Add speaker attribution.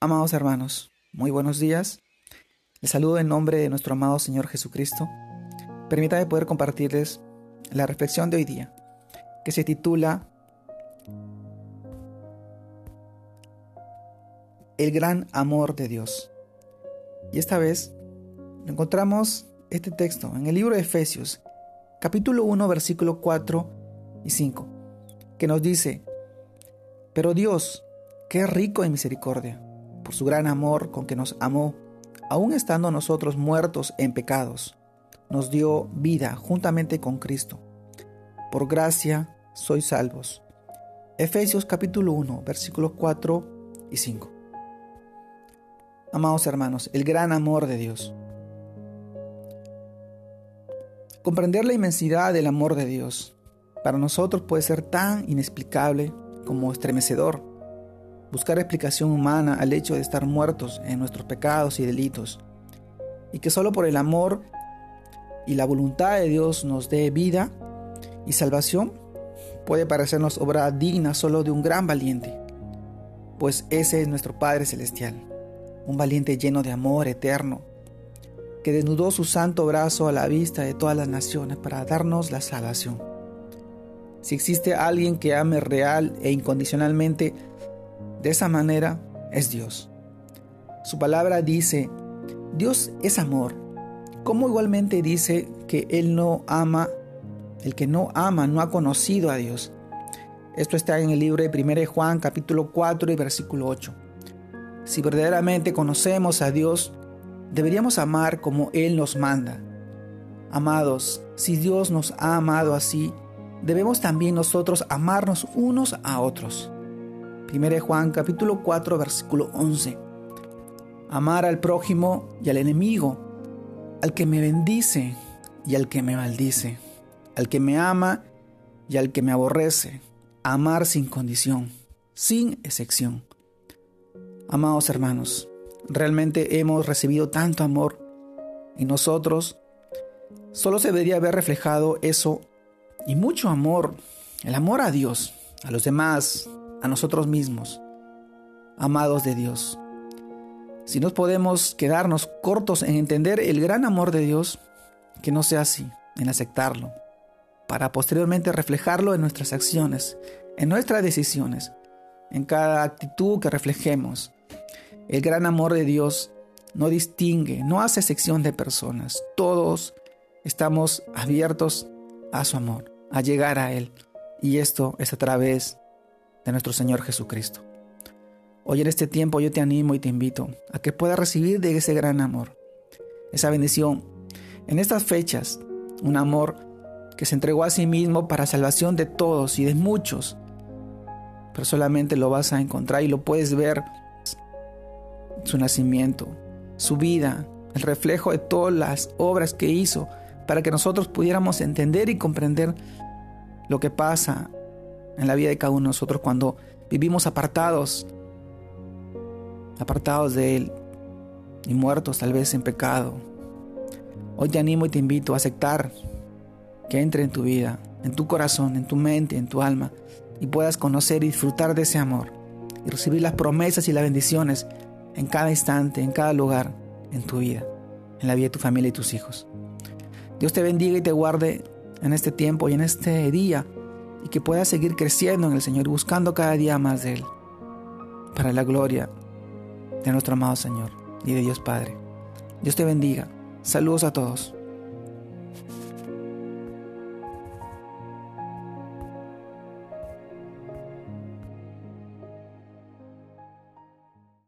Speaker 1: Amados hermanos, muy buenos días. Les saludo en nombre de nuestro amado Señor Jesucristo. Permítame poder compartirles la reflexión de hoy día, que se titula El gran amor de Dios. Y esta vez encontramos este texto en el libro de Efesios, capítulo 1, versículo 4 y 5, que nos dice, Pero Dios, qué rico en misericordia por su gran amor con que nos amó, aun estando nosotros muertos en pecados, nos dio vida juntamente con Cristo. Por gracia sois salvos. Efesios capítulo 1, versículos 4 y 5. Amados hermanos, el gran amor de Dios. Comprender la inmensidad del amor de Dios para nosotros puede ser tan inexplicable como estremecedor buscar explicación humana al hecho de estar muertos en nuestros pecados y delitos, y que solo por el amor y la voluntad de Dios nos dé vida y salvación, puede parecernos obra digna solo de un gran valiente, pues ese es nuestro Padre Celestial, un valiente lleno de amor eterno, que desnudó su santo brazo a la vista de todas las naciones para darnos la salvación. Si existe alguien que ame real e incondicionalmente de esa manera es Dios. Su palabra dice, Dios es amor, como igualmente dice que Él no ama, el que no ama no ha conocido a Dios. Esto está en el libro de 1 Juan capítulo 4 y versículo 8. Si verdaderamente conocemos a Dios, deberíamos amar como Él nos manda. Amados, si Dios nos ha amado así, debemos también nosotros amarnos unos a otros. 1 Juan capítulo 4 versículo 11. Amar al prójimo y al enemigo, al que me bendice y al que me maldice, al que me ama y al que me aborrece. Amar sin condición, sin excepción. Amados hermanos, realmente hemos recibido tanto amor y nosotros solo se debería haber reflejado eso y mucho amor, el amor a Dios, a los demás, a nosotros mismos, amados de Dios. Si no podemos quedarnos cortos en entender el gran amor de Dios, que no sea así, en aceptarlo, para posteriormente reflejarlo en nuestras acciones, en nuestras decisiones, en cada actitud que reflejemos. El gran amor de Dios no distingue, no hace sección de personas. Todos estamos abiertos a su amor, a llegar a Él. Y esto es a través de nuestro Señor Jesucristo. Hoy en este tiempo yo te animo y te invito a que puedas recibir de ese gran amor, esa bendición. En estas fechas, un amor que se entregó a sí mismo para salvación de todos y de muchos, pero solamente lo vas a encontrar y lo puedes ver su nacimiento, su vida, el reflejo de todas las obras que hizo para que nosotros pudiéramos entender y comprender lo que pasa en la vida de cada uno de nosotros cuando vivimos apartados, apartados de Él y muertos tal vez en pecado. Hoy te animo y te invito a aceptar que entre en tu vida, en tu corazón, en tu mente, en tu alma y puedas conocer y disfrutar de ese amor y recibir las promesas y las bendiciones en cada instante, en cada lugar, en tu vida, en la vida de tu familia y tus hijos. Dios te bendiga y te guarde en este tiempo y en este día y que puedas seguir creciendo en el Señor, buscando cada día más de Él, para la gloria de nuestro amado Señor y de Dios Padre. Dios te bendiga. Saludos a todos.